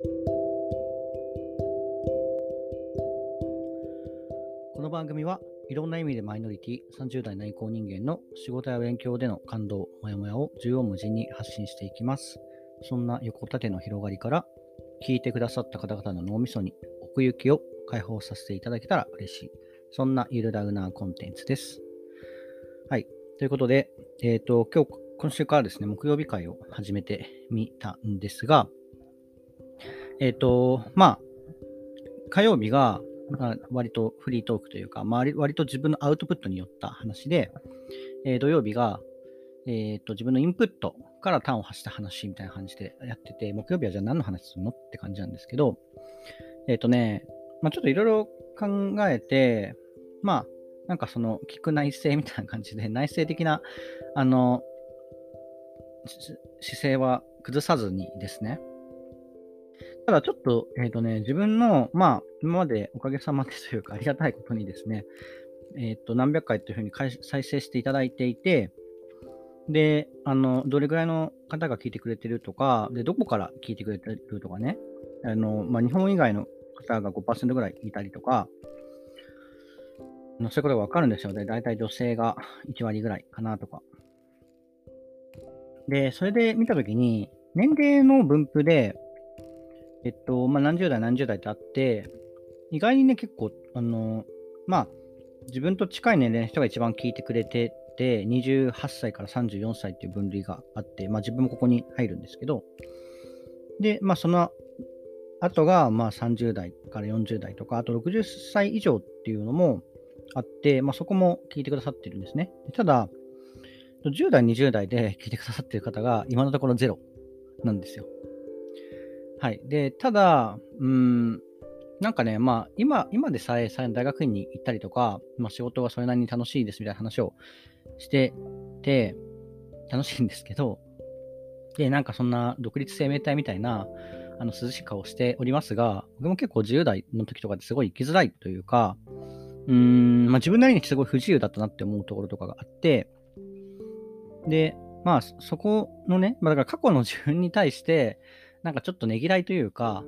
この番組はいろんな意味でマイノリティ30代内向人間の仕事や勉強での感動、もやもやを縦横無尽に発信していきます。そんな横縦の広がりから聞いてくださった方々の脳みそに奥行きを解放させていただけたら嬉しい。そんなゆるダウナーコンテンツです。はい。ということで、えっ、と、今日、今週からですね、木曜日会を始めてみたんですが、えっ、と、まあ、火曜日が、まあ、割とフリートークというか、まあ、割と自分のアウトプットによった話で、えー土曜日が、えーと自分のインプットから端を発した話みたいな感じでやってて、木曜日はじゃあ何の話するのって感じなんですけど、えっ、とね、まあ、ちょっといろいろ考えて、まあ、なんかその聞く内政みたいな感じで、内政的な、あの、姿勢は崩さずにですね、ただちょっと、えっ、とね、自分の、まあ、今までおかげさまでというか、ありがたいことにですね、えっ、と、何百回というふうに再生していただいていて、で、あの、どれぐらいの方が聞いてくれてるとか、で、どこから聞いてくれてるとかね、あの、まあ、日本以外の方が5%ぐらいいたりとか、のそういうことがわかるんですよね。だいたい女性が1割ぐらいかなとか。で、それで見たときに、年齢の分布で、えっと、まあ、何十代何十代ってあって、意外にね、結構、あの、まあ、自分と近い年齢の人が一番聞いてくれてて、28歳から34歳っていう分類があって、まあ、自分もここに入るんですけど、で、まあ、その後が、まあ、30代から40代とか、あと60歳以上っていうのもあって、まあ、そこも聞いてくださってるんですね。ただ、10代、20代で聞いてくださってる方が今のところゼロなんですよ。はい。で、ただ、うん、なんかね、まあ、今、今でさえ、さえ大学院に行ったりとか、まあ、仕事がそれなりに楽しいですみたいな話をしてて、楽しいんですけど、で、なんかそんな独立生命体みたいな、あの、涼しい顔をしておりますが、僕も結構10代の時とかですごい生きづらいというか、うーん、まあ自分なりにすごい不自由だったなって思うところとかがあって、で、まあ、そそこのね、まあだから過去の自分に対して、なんかちょっとねぎらいというか、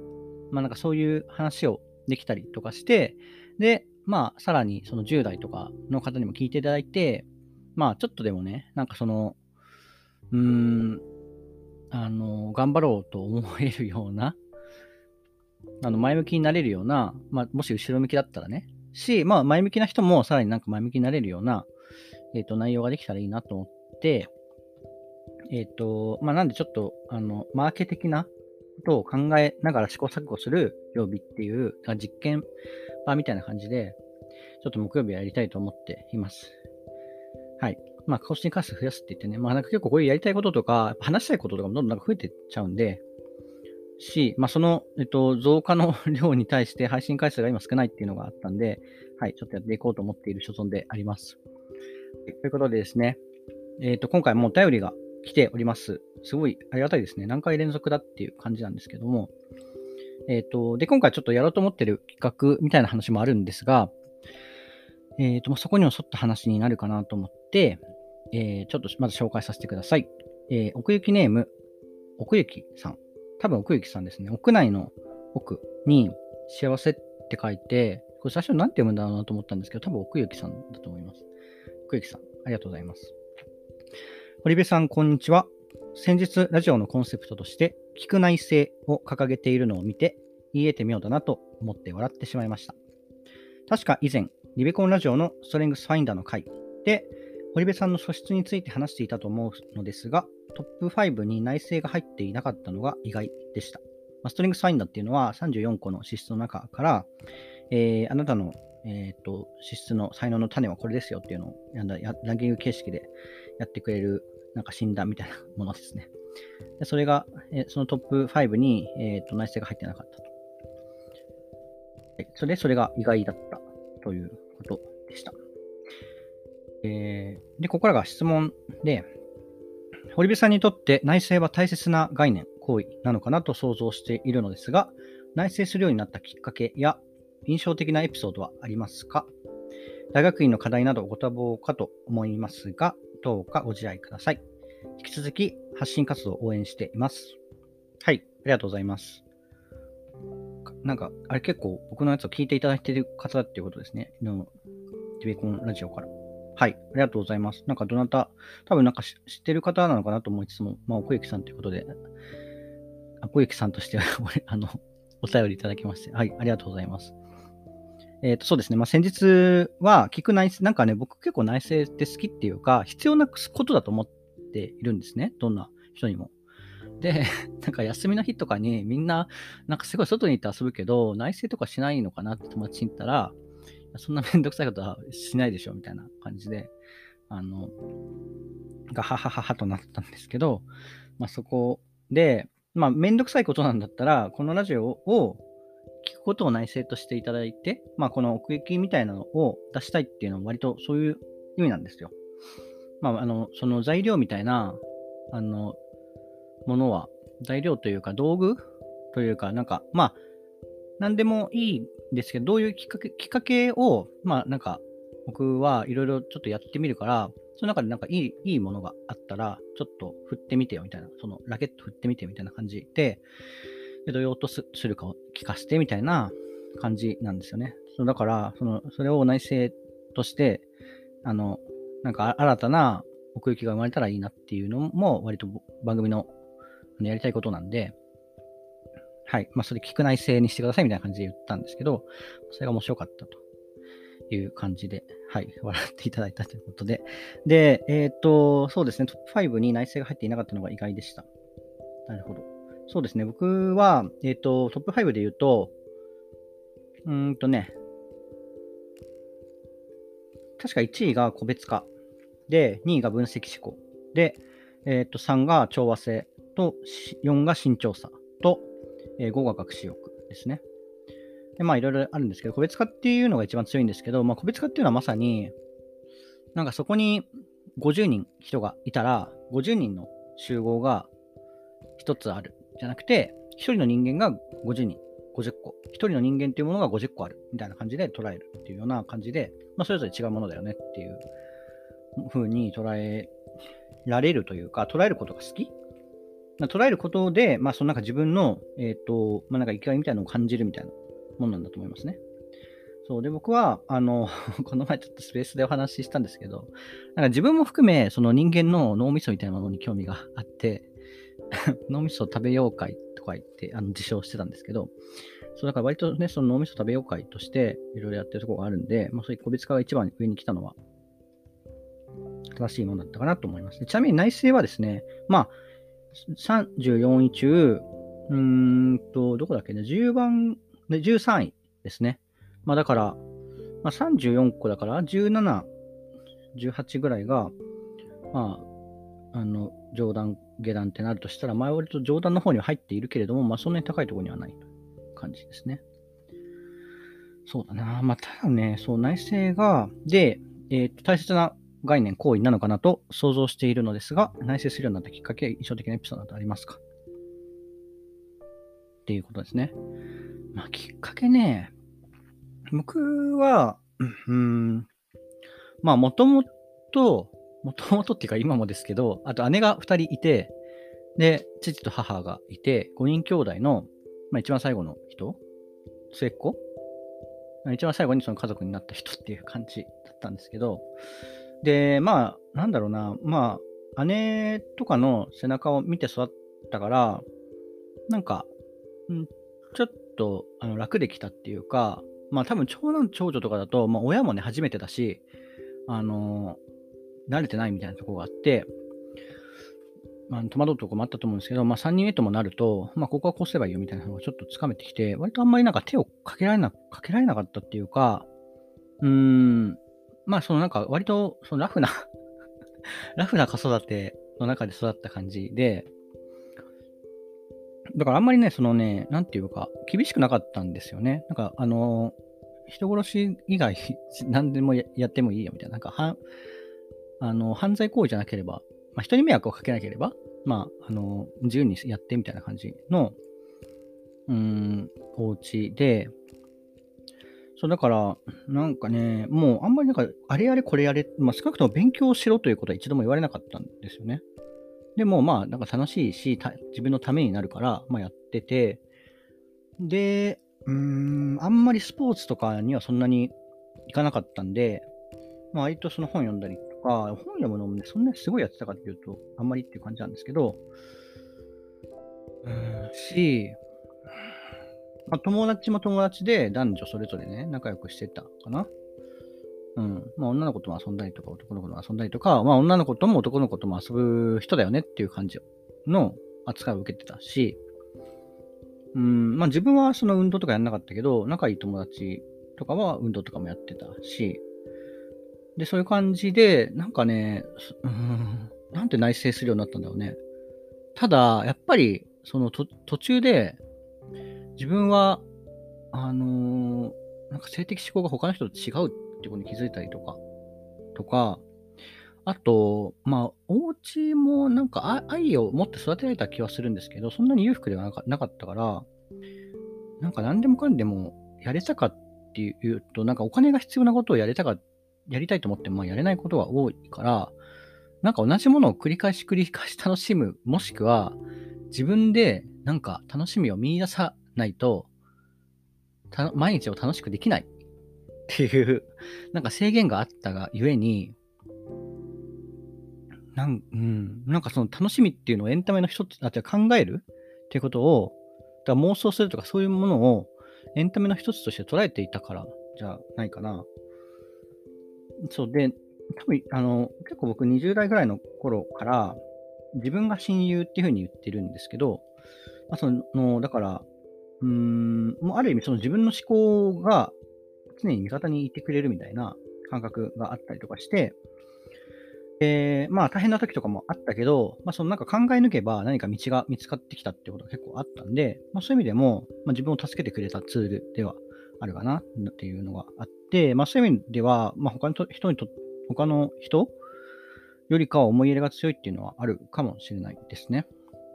まあなんかそういう話をできたりとかして、で、まあさらにその10代とかの方にも聞いていただいて、まあちょっとでもね、なんかその、うーん、あの、頑張ろうと思えるような、あの、前向きになれるような、まあもし後ろ向きだったらね、し、まあ前向きな人もさらになんか前向きになれるような、えっ、と、内容ができたらいいなと思って、えっ、と、まあなんでちょっと、あの、マーケ的なことを考えながら試行錯誤する曜日っていう、実験場みたいな感じで、ちょっと木曜日やりたいと思っています。はい。まあ、更新回数増やすって言ってね、まあなんか結構こういうやりたいこととか、話したいこととかもどんどんなんか増えてっちゃうんで、し、まあその、えっと、増加の量に対して配信回数が今少ないっていうのがあったんで、はい、ちょっとやっていこうと思っている所存であります。ということでですね、えっと、今回もお便りが来ております。すごいありがたいですね。何回連続だっていう感じなんですけども。えっ、と、で、今回ちょっとやろうと思ってる企画みたいな話もあるんですが、えっ、と、そこにも沿った話になるかなと思って、えーちょっとまず紹介させてください。えー奥行きネーム、奥行きさん。多分奥行きさんですね。屋内の奥に幸せって書いて、これ最初何て読むんだろうなと思ったんですけど、多分奥行きさんだと思います。奥行きさん、ありがとうございます。堀部さん、こんにちは。先日、ラジオのコンセプトとして、聞く内政を掲げているのを見て、言えて妙だなと思って笑ってしまいました。確か以前、リベコンラジオのストレングスファインダーの回で、堀部さんの素質について話していたと思うのですが、トップ5に内政が入っていなかったのが意外でした。ストレングスファインダーっていうのは34個の資質の中から、えーあなたの、えーと資質の才能の種はこれですよっていうのをランキング形式でやってくれるなんか診断みたいなものですね。でそれが、えそのトップ5に、えーと内政が入ってなかったと。はいそれで、それが意外だったということでした。えーで、ここからが質問で、堀部さんにとって内政は大切な概念、行為なのかなと想像しているのですが、内政するようになったきっかけや印象的なエピソードはありますか？大学院の課題などご多忙かと思いますが、どうかご自愛ください。引き続き発信活動を応援しています。はい、ありがとうございます。なんか、あれ結構僕のやつを聞いていただいている方だっていうことですね。の、ティベコンラジオから。はい、ありがとうございます。なんかどなた、多分なんか知ってる方なのかなと思いつつも、まあ、奥行さんということで、奥行さんとしては あの、お便りいただきまして、はい、ありがとうございます。えっ、ー、と、そうですね。まあ、先日は聞く内、なんかね、僕結構内政って好きっていうか、必要なことだと思っているんですね。どんな人にも。で、なんか休みの日とかにみんな、なんかすごい外に行って遊ぶけど、内政とかしないのかなって友達に言ったら、そんなめんどくさいことはしないでしょみたいな感じで、あの、がははははとなったんですけど、まあそこで、まあめんどくさいことなんだったら、このラジオを聞くことを内政としていただいて、まあこの奥行きみたいなのを出したいっていうのは割とそういう意味なんですよ。まああの、その材料みたいな、あの、ものは、材料というか道具というか、なんか、まあ、なんでもいいんですけど、どういうきっかけきっかけを、まあ、なんか、僕はいろいろちょっとやってみるから、その中でなんかいいいいものがあったら、ちょっと振ってみてよみたいな、そのラケット振ってみてみたいな感じで、でどういう音するかを聞かせてみたいな感じなんですよね。そうだから、そのそれを内政として、あの、なんか新たな奥行きが生まれたらいいなっていうのも、割と番組のやりたいことなんで、はい。まあ、それ聞く内政にしてくださいみたいな感じで言ったんですけど、それが面白かったという感じで、はい。笑っていただいたということで。で、えっ、ー、と、そうですね。トップ5に内政が入っていなかったのが意外でした。なるほど。そうですね。僕は、えっ、ー、と、トップ5で言うと、うんとね、確か1位が個別化。で、2位が分析思考。で、えっ、ー、と、3が調和性。と、4が慎重さと、えー、5が学習欲ですね。で、まあいろいろあるんですけど、個別化っていうのが一番強いんですけど、まあ個別化っていうのはまさに、なんかそこに50人人がいたら、50人の集合が1つあるじゃなくて、1人の人間が50人、50個、1人の人間っていうものが50個ある。みたいな感じで捉えるっていうような感じで、まあそれぞれ違うものだよね。っていう風に捉えられるというか、捉えることが好き。捉えることで、まあ、そのなんか自分の、えっ、ー、と、まあ、なんか生きがいみたいなのを感じるみたいなものなんだと思いますね。そう。で、僕は、あの、この前ちょっとスペースでお話ししたんですけど、なんか自分も含め、その人間の脳みそみたいなものに興味があって、脳みそ食べよう会とか言って、あの自称してたんですけど、そうだから割とね、その脳みそ食べよう会としていろいろやってるところがあるんで、まあそういう個別化が一番上に来たのは、正しいものだったかなと思います。ちなみに内政はですね、まあ、34位中、うーんと、どこだっけね、10番、13位ですね。まあだから、まあ、34個だから、17、18ぐらいが、まあ、あの、上段、下段ってなるとしたら、前割と上段の方には入っているけれども、まあそんなに高いところにはない感じですね。そうだな。まあただね、そう、内政が、で、えー、大切な概念、行為なのかなと想像しているのですが、内省するようになったきっかけ、印象的なエピソードありますか？っていうことですね。まあ、きっかけね、僕は、うん、まあ、もともと、もともとっていうか今もですけど、あと姉が2人いて、で、父と母がいて、5人兄弟の、まあ、一番最後の人、末っ子？一番最後にその家族になった人っていう感じだったんですけど、で、まあ、なんだろうな、まあ、姉とかの背中を見て育ったから、なんか、んちょっとあの楽できたっていうか、まあ多分長男長女とかだと、まあ親もね、初めてだし、あの、慣れてないみたいなところがあって、まあ、戸惑うとこもあったと思うんですけど、まあ3人目ともなると、まあここはこうすればいいよみたいなのがちょっとつかめてきて、割とあんまりなんか手をかけられな、かけられなかったっていうか、うーん、まあ、そのなんか割とそのラフな ラフな子育ての中で育った感じで、だからあんまりね、そのね、なんていうか、厳しくなかったんですよね。なんか、あの、人殺し以外、何でもやってもいいよみたいな、なんか、あの犯罪行為じゃなければ、まあ、人に迷惑をかけなければ、まあ、あの、自由にやってみたいな感じの、うん、お家で、そう、だから、なんかね、もうあんまりなんか、あれやれこれやれ、まあ、少なくとも勉強しろということは一度も言われなかったんですよね。でも、まあ、なんか楽しいし、自分のためになるから、まあ、やってて、で、うーん、あんまりスポーツとかにはそんなに行かなかったんで、まあ、割とその本読んだりか、本読むのもね、そんなにすごいやってたかっていうと、あんまりっていう感じなんですけど、うん。し、まあ、友達も友達で男女それぞれね、仲良くしてたかな。うん。まあ、女の子とも遊んだりとか、男の子とも遊んだりとか、まあ、女の子とも男の子とも遊ぶ人だよねっていう感じの扱いを受けてたし、うん、まあ自分はその運動とかやんなかったけど、仲いい友達とかは運動とかもやってたし、で、そういう感じで、なんかね、うん、なんて内省するようになったんだろうね。ただ、やっぱり、その途中で、自分は、あのー、なんか性的思考が他の人と違うってことに気づいたりとか、とか、あと、まあ、お家もなんか愛を持って育てられた気はするんですけど、そんなに裕福ではなかったから、なんか何でもかんでもやれたかっていうと、なんかお金が必要なことをやれたかっ、やりたいと思ってもやれないことが多いから、なんか同じものを繰り返し繰り返し楽しむ、もしくは自分でなんか楽しみを見出さないと、毎日を楽しくできないっていう、なんか制限があったがゆえに、なん、うん、なんかその楽しみっていうのをエンタメの一つ、あ、じゃ考えるっていうことを、だ妄想するとかそういうものをエンタメの一つとして捉えていたからじゃないかな。そうで、多分あの結構僕20代ぐらいの頃から自分が親友っていうふうに言ってるんですけど、まあ、そのだから、うーん、もうある意味その自分の思考が常に味方にいてくれるみたいな感覚があったりとかして、えー、まあ大変な時とかもあったけど、まあそのなんか考え抜けば何か道が見つかってきたってことが結構あったんで、まあそういう意味でも、まあ、自分を助けてくれたツールではあるかなっていうのがあって、まあそういう意味では、まあ他の人にと、他の人よりかは思い入れが強いっていうのはあるかもしれないですね。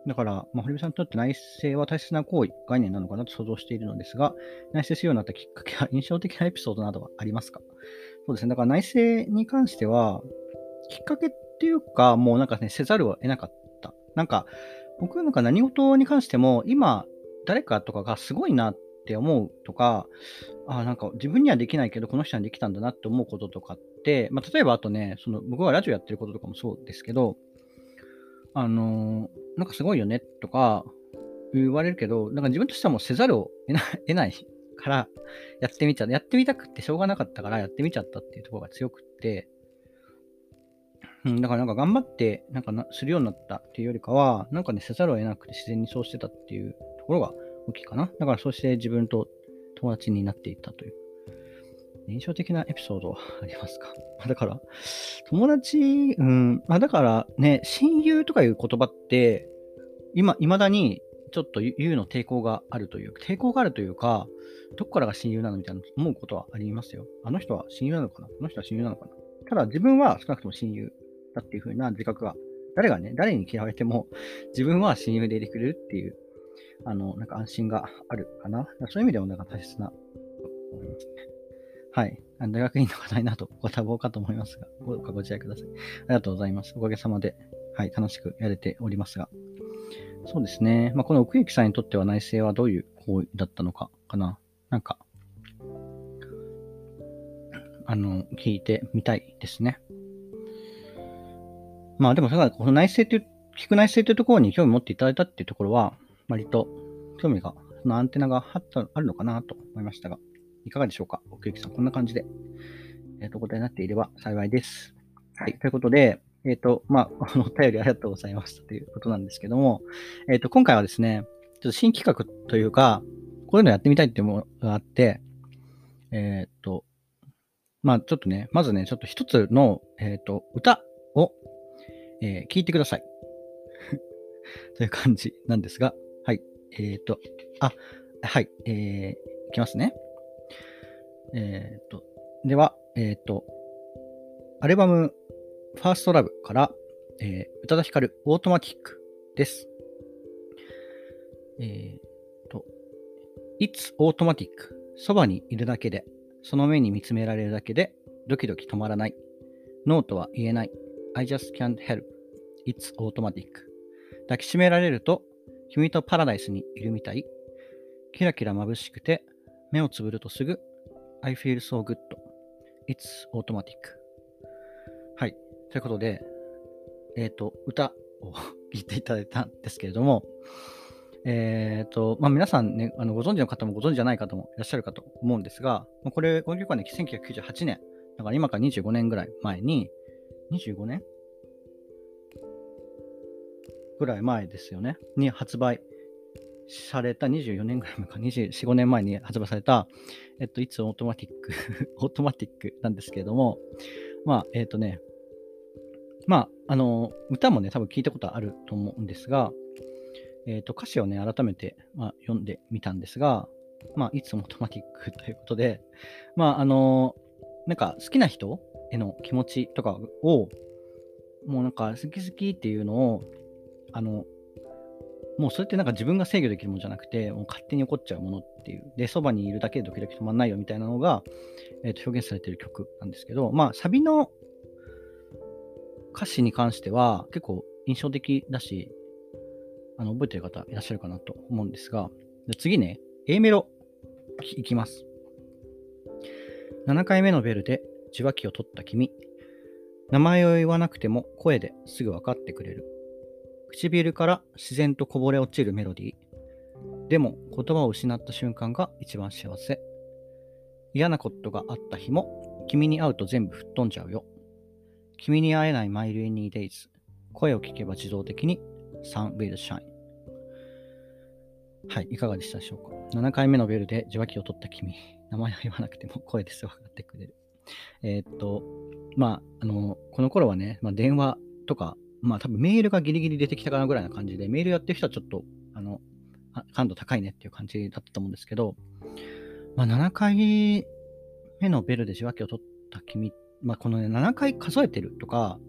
だから、まあ、堀部さんにとって内政は大切な行為、概念なのかなと想像しているのですが、内政するようになったきっかけは 印象的なエピソードなどはありますか？そうですね。だから内政に関しては、きっかけっていうか、もうなんかね、せざるを得なかった。なんか、僕なんか何事に関しても、今、誰かとかがすごいなっって思うとか、あなんか自分にはできないけど、この人にはできたんだなって思うこととかって、まあ、例えばあとね、その僕がラジオやってることとかもそうですけど、あのー、なんかすごいよねとか言われるけど、なんか自分としてはもうせざるを得ない からやってみちゃやってみたくてしょうがなかったからやってみちゃったっていうところが強くって、うん、だからなんか頑張ってなんかするようになったっていうよりかは、なんかね、せざるを得なくて自然にそうしてたっていうところが大きいかな？だからそうして自分と友達になっていったという。印象的なエピソードはありますか？だから、友達、うん、まあだからね、親友とかいう言葉って、今、未だにちょっと言うの抵抗があるという、抵抗があるというか、どこからが親友なのみたいな思うことはありますよ。あの人は親友なのかな？この人は親友なのかな？ただ自分は少なくとも親友だっていう風な自覚が、誰がね、誰に嫌われても、自分は親友でいてくれるっていう、あの、なんか安心があるかな。そういう意味でもなんか大切な、はい。大学院の課題などご多忙かと思いますが、どうかご自愛ください。ありがとうございます。おかげさまで、はい、楽しくやれておりますが。そうですね。まあ、この奥行さんにとっては内政はどういう行為だったのかかな。なんか、あの、聞いてみたいですね。まあでも、この内政という、聞く内政というところに興味持っていただいたっていうところは、割と興味が、そのアンテナがあったあるのかなと思いましたが、いかがでしょうか？奥行さん、こんな感じで、えっ、ー、と、お答えになっていれば幸いです。はい。ということで、えっ、ー、と、まあ、あの、お便りありがとうございましたということなんですけども、えっ、ー、と、今回はですね、ちょっと新企画というか、こういうのやってみたいっていうものがあって、えっ、と、まあ、ちょっとね、まずね、ちょっと一つの、えっ、と、歌をえー、聞いてください。という感じなんですが、はい。えっ、ー、と、あ、はい。えー、いきますね。えっ、ー、と、では、えっ、ー、と、アルバム、ファーストラブから、えー、宇多田ヒカル、オートマティックです。えっ、と、It's Automatic そばにいるだけで、その目に見つめられるだけで、ドキドキ止まらない。ノーとは言えない。I just can't help. It's automatic. 抱きしめられると、君とパラダイスにいるみたい。キラキラ眩しくて、目をつぶるとすぐ I feel so good. It's automatic. はい。ということで、えっ、ー、と、歌を聴いていただいたんですけれども、えっ、ー、と、まあ、皆さんね、あのご存知の方もご存知じゃない方もいらっしゃるかと思うんですが、これ、この曲はね、1998年、だから今から25年ぐらい前に、25年ぐらい前ですよね、に発売された24年ぐらい前か、24、5年前に発売された、えっと、いつオートマティック、オートマティックなんですけれども、まあ、えっ、とね、まあ、あの、歌もね、多分聞いたことあると思うんですが、えっ、と、歌詞をね、改めて、まあ、読んでみたんですが、まあ、いつもオートマティックということで、まあ、あの、なんか好きな人への気持ちとかを、もうなんか好き好きっていうのを、あの、もうそれってなんか自分が制御できるものじゃなくて、もう勝手に起こっちゃうものっていう。で、そばにいるだけでドキドキ止まんないよみたいなのが、えー、と表現されてる曲なんですけど、まあ、サビの歌詞に関しては結構印象的だし、あの覚えてる方いらっしゃるかなと思うんですが、で次ね、A メロいきます。7回目のベルで受話器を取った君。名前を言わなくても声ですぐ分かってくれる。唇から自然とこぼれ落ちるメロディー。でも言葉を失った瞬間が一番幸せ。嫌なことがあった日も君に会うと全部吹っ飛んじゃうよ。君に会えないマイルイニーデイズ。声を聞けば自動的に Sun will shine。はい、いかがでしたでしょうか ?7 回目のベルで受話器を取った君。名前を言わなくても声です分かってくれる。えー、っと、まあ、あの、この頃はね、まあ、電話とかまあ多分メールがギリギリ出てきたかなぐらいな感じで、メールやってる人はちょっと、あの、感度高いねっていう感じだったと思うんですけど、まあ7回目のベルで受話器を取った君、まあこのね、7回数えてるとか、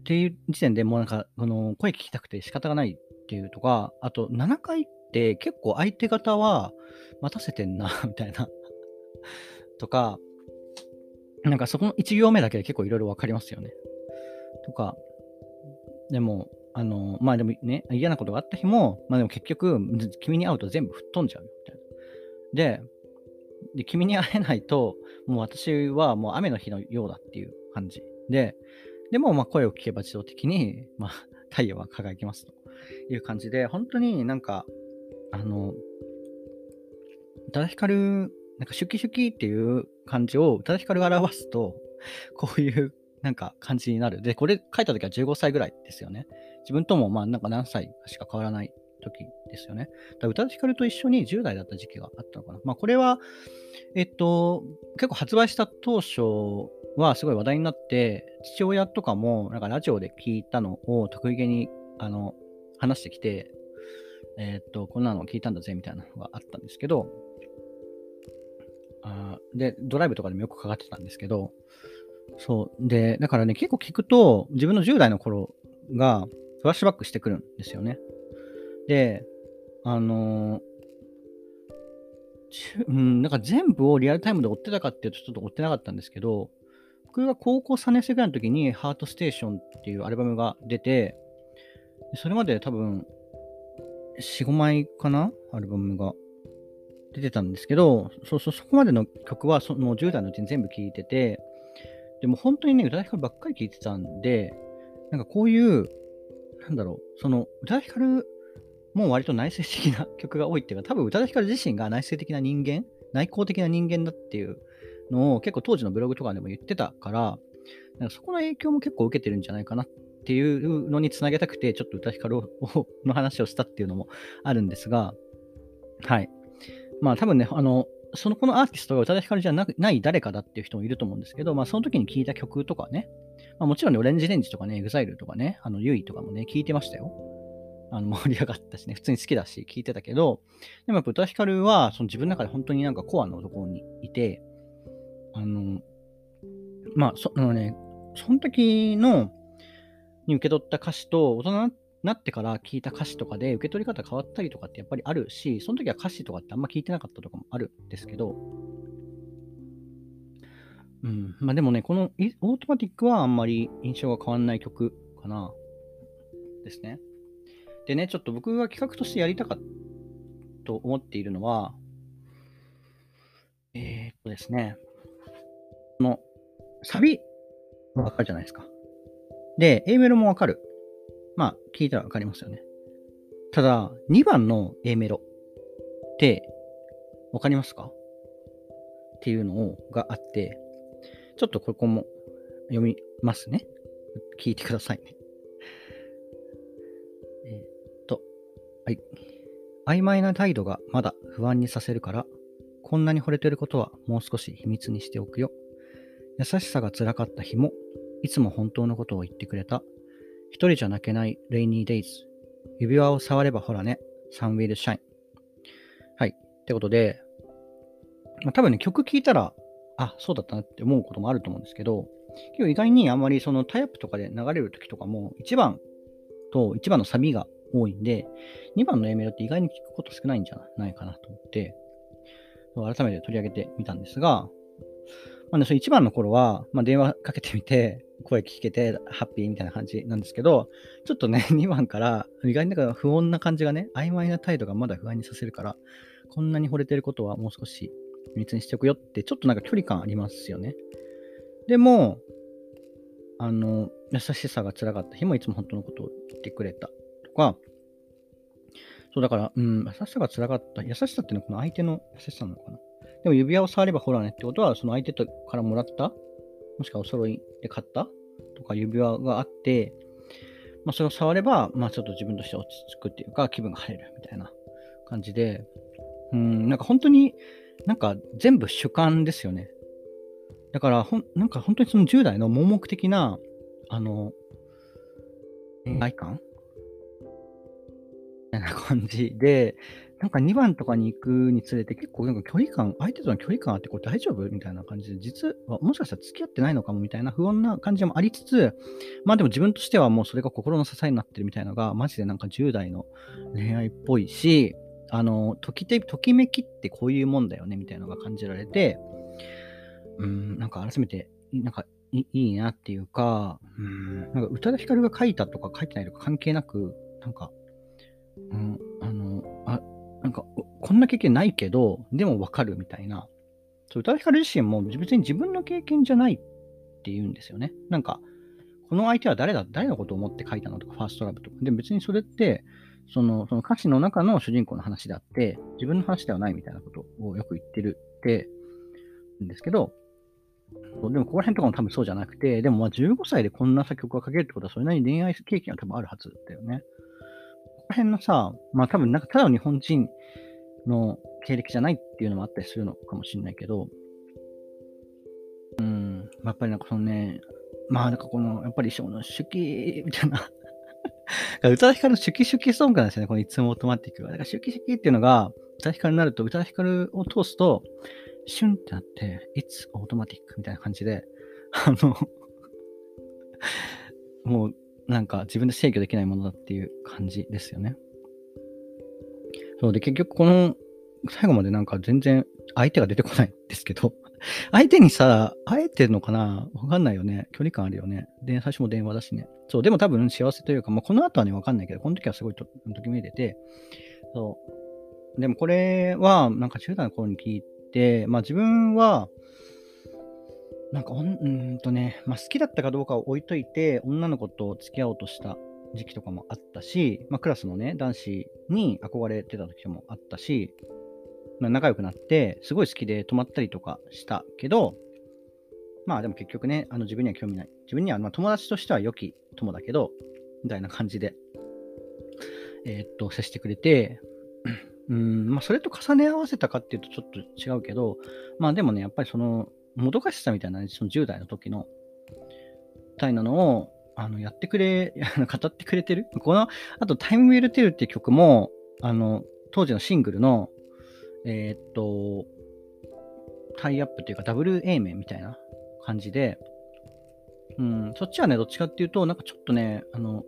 っていう時点でもうなんか、この声聞きたくて仕方がないっていうとか、あと7回って結構相手方は待たせてんなみたいなとか、なんかそこの1行目だけで結構いろいろわかりますよね。とか、でも、あの、まあでもね、嫌なことがあった日も、まあでも結局、君に会うと全部吹っ飛んじゃうみたいな。で、で君に会えないと、もう私はもう雨の日のようだっていう感じ。で、でもまあ声を聞けば自動的に、まあ、太陽は輝きますという感じで、本当になんか、あの、宇多田ヒカル、なんかシュキシュキっていう感じを宇多田ヒカルが表すと、こういうなんか感じになる。で、これ書いた時は15歳ぐらいですよね。自分ともまあなんか何歳しか変わらない時ですよね。だ宇多田ヒカルと一緒に10代だった時期があったのかな。まあこれは、えっと、結構発売した当初はすごい話題になって、父親とかもなんかラジオで聞いたのを得意げにあの話してきて、えっと、こんなの聞いたんだぜみたいなのがあったんですけど、あで、ドライブとかでもよくかかってたんですけど、そう。で、だからね、結構聞くと、自分の10代の頃がフラッシュバックしてくるんですよね。で、あのー、うん、なんか全部をリアルタイムで追ってたかっていうとちょっと追ってなかったんですけど、僕が高校3年生ぐらいの時にハートステーションっていうアルバムが出て、それまで多分4、5枚かなアルバムが出てたんですけど、そそ、そこまでの曲はその10代のうちに全部聴いてて、でも本当にね、宇多田ヒカルばっかり聴いてたんで、なんかこういう、なんだろう、その宇多田ヒカルも割と内省的な曲が多いっていうか、多分宇多田ヒカル自身が内省的な人間、内向的な人間だっていうのを結構当時のブログとかでも言ってたから、なんかそこの影響も結構受けてるんじゃないかなっていうのにつなげたくて、ちょっと宇多田ヒカル の話をしたっていうのもあるんですが、はい。まあ多分ね、あの、そのこのアーティストが宇多田ヒカルじゃなくない誰かだっていう人もいると思うんですけど、まあその時に聴いた曲とかね、まあもちろんね、オレンジレンジとかね、エグザイルとかね、あの、ユイとかもね、聴いてましたよ。あの、盛り上がったしね、普通に好きだし、聴いてたけど、でもやっぱ宇多田ヒカルは、その自分の中で本当になんかコアのところにいて、あの、まあ、そあのね、その時の、に受け取った歌詞と、大人なっなってから聞いた歌詞とかで受け取り方変わったりとかってやっぱりあるし、その時は歌詞とかってあんま聞いてなかったとかもあるんですけど、うん。まあでもね、このオートマティックはあんまり印象が変わんない曲かな。ですね。でね、ちょっと僕が企画としてやりたかったと思っているのは、そうですね。この、サビわかるじゃないですか。で、A メロもわかる。まあ、聞いたらわかりますよね。ただ、2番の A メロって、わかりますか？っていうのをがあって、ちょっとここも読みますね。聞いてくださいね。え、っと、はい。曖昧な態度がまだ不安にさせるから、こんなに惚れてることはもう少し秘密にしておくよ。優しさが辛かった日も、いつも本当のことを言ってくれた。一人じゃ泣けないレイニーデイズ。指輪を触ればほらね、サンウィルシャイン。はい。ってことで、まあ、多分ね、曲聴いたら、あ、そうだったなって思うこともあると思うんですけど、結構意外にあんまりそのタイアップとかで流れるときとかも、1番と1番のサビが多いんで、2番の A メロって意外に聞くこと少ないんじゃないかなと思って、改めて取り上げてみたんですが、まあね、その1番の頃は、まあ、電話かけてみて、声聞けて、ハッピーみたいな感じなんですけど、ちょっとね、2番から意外になんか不穏な感じがね、曖昧な態度がまだ不安にさせるから、こんなに惚れてることはもう少し秘密にしておくよって、ちょっとなんか距離感ありますよね。でも、あの、優しさが辛かった日もいつも本当のことを言ってくれたとか、そうだから、うん、優しさが辛かった。優しさっていうのはこの相手の優しさなのかな。でも指輪を触ればほらねってことは、その相手とからもらったもしくはお揃いで買ったとか指輪があって、まあ、それを触れば、まあ、ちょっと自分として落ち着くっていうか、気分が晴れるみたいな感じで、うん、なんか本当になんか全部主観ですよね。だからほん、なんか本当にその10代の盲目的な、あの、恋愛観みたいな感じで、なんか2番とかに行くにつれて結構なんか距離感、相手との距離感あってこれ大丈夫みたいな感じで、実はもしかしたら付き合ってないのかもみたいな不穏な感じもありつつ、まあでも自分としてはもうそれが心の支えになってるみたいなのが、マジでなんか10代の恋愛っぽいし、あの、ときて、ときめきってこういうもんだよね、みたいなのが感じられて、うん、なんか改めて、なんかいいなっていうか、うん、なんか宇多田ヒカルが書いたとか書いてないとか関係なく、なんか、うん、あの、なんか、こんな経験ないけど、でもわかるみたいな。そう宇多田ヒカル自身も別に自分の経験じゃないって言うんですよね。なんか、この相手は誰だ、誰のことを思って書いたのとか、ファーストラブとか。で、別にそれって、そのその歌詞の中の主人公の話であって、自分の話ではないみたいなことをよく言ってるってんですけど、でもここら辺とかも多分そうじゃなくて、でもまあ15歳でこんな作曲が書けるってことはそれなりに恋愛経験は多分あるはずだよね。ここら辺のさ、まあ多分なんかただの日本人の経歴じゃないっていうのもあったりするのかもしれないけど、うん、やっぱりなんかそのね、まあなんかこの、やっぱり小の手記みたいな宇多田ヒカルのシュキシュキソングなんですよね、このいつもオートマティックが。だからシュキシュキっていうのが、宇多田ヒカルになると、宇多田ヒカルを通すと、シュンってなって、It's automatic みたいな感じで、あのもうなんか自分で制御できないものだっていう感じですよね。そうで、結局この最後までなんか全然相手が出てこないんですけど、相手にさ、会えてるのかな？わかんないよね。距離感あるよね。で、最初も電話だしね。そう、でも多分幸せというか、まあ、この後はね、わかんないけど、この時はすごいとときめいてて、そう。でもこれは、なんか10代の頃に聞いて、まあ自分は、なんかうんとね、まあ、好きだったかどうかを置いといて、女の子と付き合おうとした時期とかもあったし、まあ、クラスのね、男子に憧れてた時もあったし、まあ、仲良くなって、すごい好きで泊まったりとかしたけど、まあでも結局ね、あの自分には興味ない。自分にはま友達としては良き友だけど、みたいな感じで、えー、っと、接してくれて、うん、まあそれと重ね合わせたかっていうとちょっと違うけど、まあでもね、やっぱりその、もどかしさみたいな、ね、その10代の時の、みたいなのを、あの、やってくれ、語ってくれてる？この、あと、タイムウェルテルっていう曲も、あの、当時のシングルの、えー、っと、タイアップっていうか、ダブル A 面みたいな感じで、うん、そっちはね、どっちかっていうと、なんかちょっとね、あの、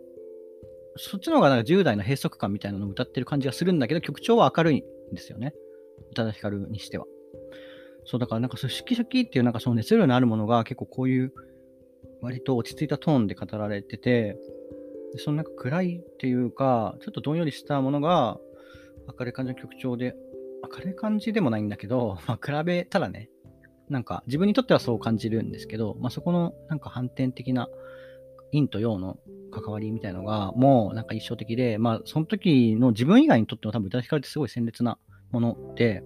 そっちの方がなんか10代の閉塞感みたいなのを歌ってる感じがするんだけど、曲調は明るいんですよね。宇多田ヒカルにしては。そう、だからなんかそう、シュキシュキっていうなんかその熱量のあるものが結構こういう割と落ち着いたトーンで語られてて、そのなんか暗いっていうか、ちょっとどんよりしたものが明るい感じの曲調で明るい感じでもないんだけど、まあ、比べたらね、なんか自分にとってはそう感じるんですけど、まあ、そこのなんか反転的な陰と陽の関わりみたいのがもうなんか印象的で、まあその時の自分以外にとっても多分宇多田ヒカルってすごい鮮烈なもので、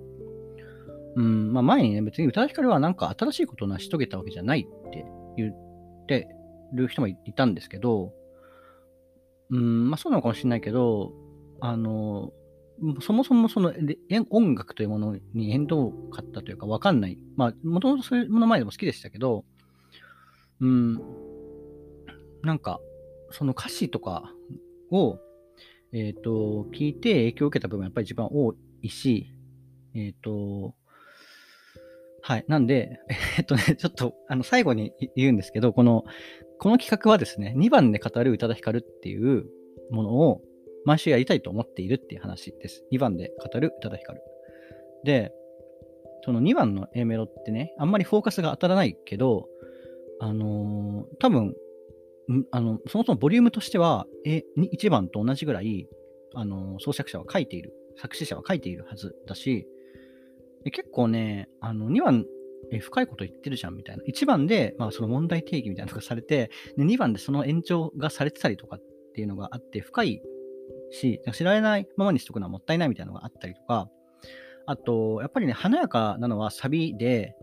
うん、まあ前にね別に宇多田ヒカルはなんか新しいことを成し遂げたわけじゃないって言ってる人もいたんですけど、うん、まあそうなのかもしれないけど、あの、そもそもその音楽というものに縁遠かったというか分かんない。まあ、もともとそういうもの前でも好きでしたけど、うん、なんか、その歌詞とかを、えっ、ー、と、聞いて影響を受けた部分やっぱり一番多いし、えっ、ー、と、はい。なんで、えっとね、ちょっと、あの、最後に言うんですけど、この、この企画はですね、2番で語る宇多田ヒカルっていうものを毎週やりたいと思っているっていう話です。2番で語る宇多田ヒカル。で、その2番の A メロってね、あんまりフォーカスが当たらないけど、あのー、多分、あの、そもそもボリュームとしては、え、1番と同じぐらい、あのー、創作者は書いている、作詞者は書いているはずだし、結構ね、あの、2番、え、深いこと言ってるじゃんみたいな。1番で、まあ、その問題定義みたいなのがされて、で2番でその延長がされてたりとかっていうのがあって、深いし、知られないままにしとくのはもったいないみたいなのがあったりとか、あと、やっぱりね、華やかなのはサビで、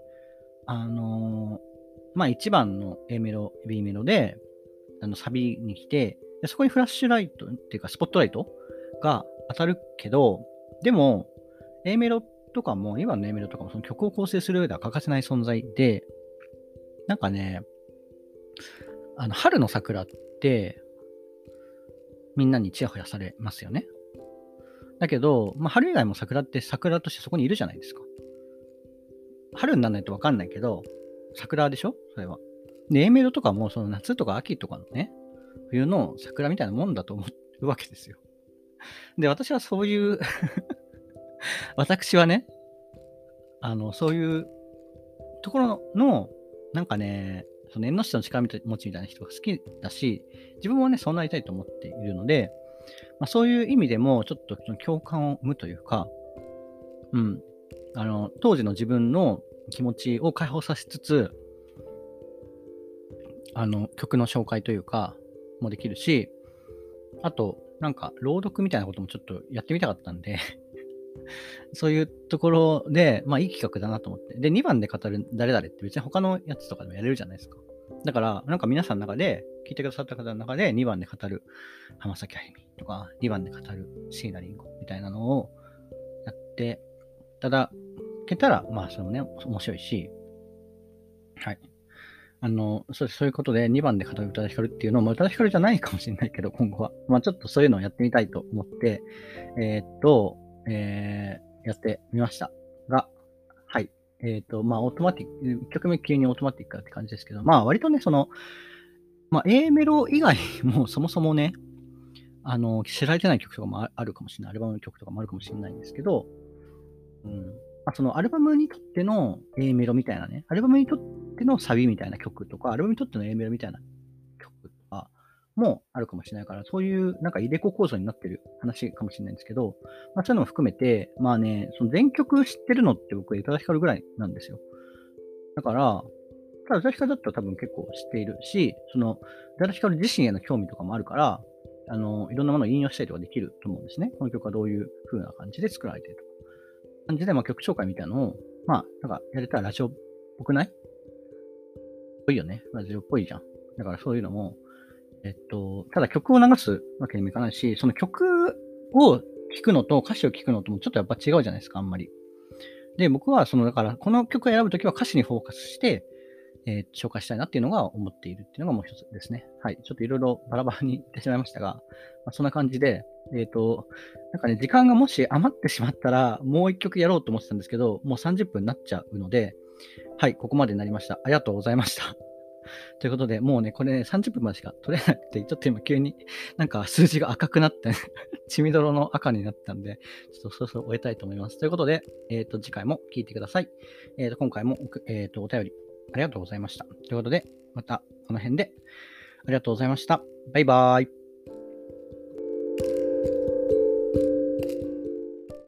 あのー、まあ、1番の A メロ、B メロで、あのサビに来てで、そこにフラッシュライトっていうか、スポットライトが当たるけど、でも、A メロってとかも、2番の A メロとかもその曲を構成する上では欠かせない存在で、なんかね、あの、春の桜って、みんなにチヤホヤされますよね。だけど、まあ、春以外も桜って桜としてそこにいるじゃないですか。春にならないとわかんないけど、桜でしょ？それは。で、A メロとかも、その夏とか秋とかのね、冬の桜みたいなもんだと思うわけですよ。で、私はそういう 私はね、あの、そういうところの、なんかね、その縁の下の力持ちみたいな人が好きだし、自分もね、そうなりたいと思っているので、まあ、そういう意味でも、ちょっと共感を生むというか、うん、あの、当時の自分の気持ちを解放させつつ、あの、曲の紹介というか、もできるし、あと、なんか、朗読みたいなこともちょっとやってみたかったんで そういうところで、まあいい企画だなと思って。で、2番で語る誰々って別に他のやつとかでもやれるじゃないですか。だから、なんか皆さんの中で、聞いてくださった方の中で2番で語る浜崎あゆみとか、2番で語る椎名林檎みたいなのをやって、ただ、けたら、まあそれもね、面白いし、はい。あの、そうそういうことで2番で語る宇多田ヒカルっていうのも、宇多田ヒカルじゃないかもしれないけど、今後は。まあちょっとそういうのをやってみたいと思って、えー、っと、えー、やってみましたが、はい。えっ、ー、と、まあ、オートマティック、1曲目急にオートマティックって感じですけど、まあ、割とね、その、まあ、A メロ以外も そもそもね、あの、知られてない曲とかもあるかもしれない。アルバムの曲とかもあるかもしれないんですけど、うん。まあ、そのアルバムにとっての A メロみたいなね、アルバムにとってのサビみたいな曲とか、アルバムにとっての A メロみたいなもあるかもしれないから、そういうなんか入れ子構造になってる話かもしれないんですけど、まあそういうのも含めて、まあね、その全曲知ってるのって僕、宇多田ヒカルぐらいなんですよ。だから、ただ宇多田ヒカルだったら多分結構知っているし、その、宇多田ヒカル自身への興味とかもあるから、あの、いろんなものを引用したりとかできると思うんですね。この曲はどういう風な感じで作られてるとか。感じで、まあ曲紹介みたいなのを、まあ、なんかやれたらラジオっぽくない？ぽいよね。ラジオっぽいじゃん。だからそういうのも、えっと、ただ曲を流すわけにもいかないし、その曲を聴くのと歌詞を聴くのともちょっとやっぱ違うじゃないですか、あんまり。で、僕はその、だから、この曲を選ぶときは歌詞にフォーカスして、えー、紹介したいなっていうのが思っているっていうのがもう一つですね。はい。ちょっといろいろバラバラに言ってしまいましたが、まあ、そんな感じで、えっ、ー、と、なんかね、時間がもし余ってしまったら、もう一曲やろうと思ってたんですけど、もう30分になっちゃうので、はい、ここまでになりました。ありがとうございました。ということで、もうね、これね、30分までしか取れなくて、ちょっと今急に なんか数字が赤くなって、ね 血みどろの赤になったんで、ちょっとそろそろ終えたいと思います。ということで、えっ、ー、と、次回も聞いてください。えっ、ー、と、今回も、えっ、ー、と、お便りありがとうございました。ということで、またこの辺でありがとうございました。バイバーイ。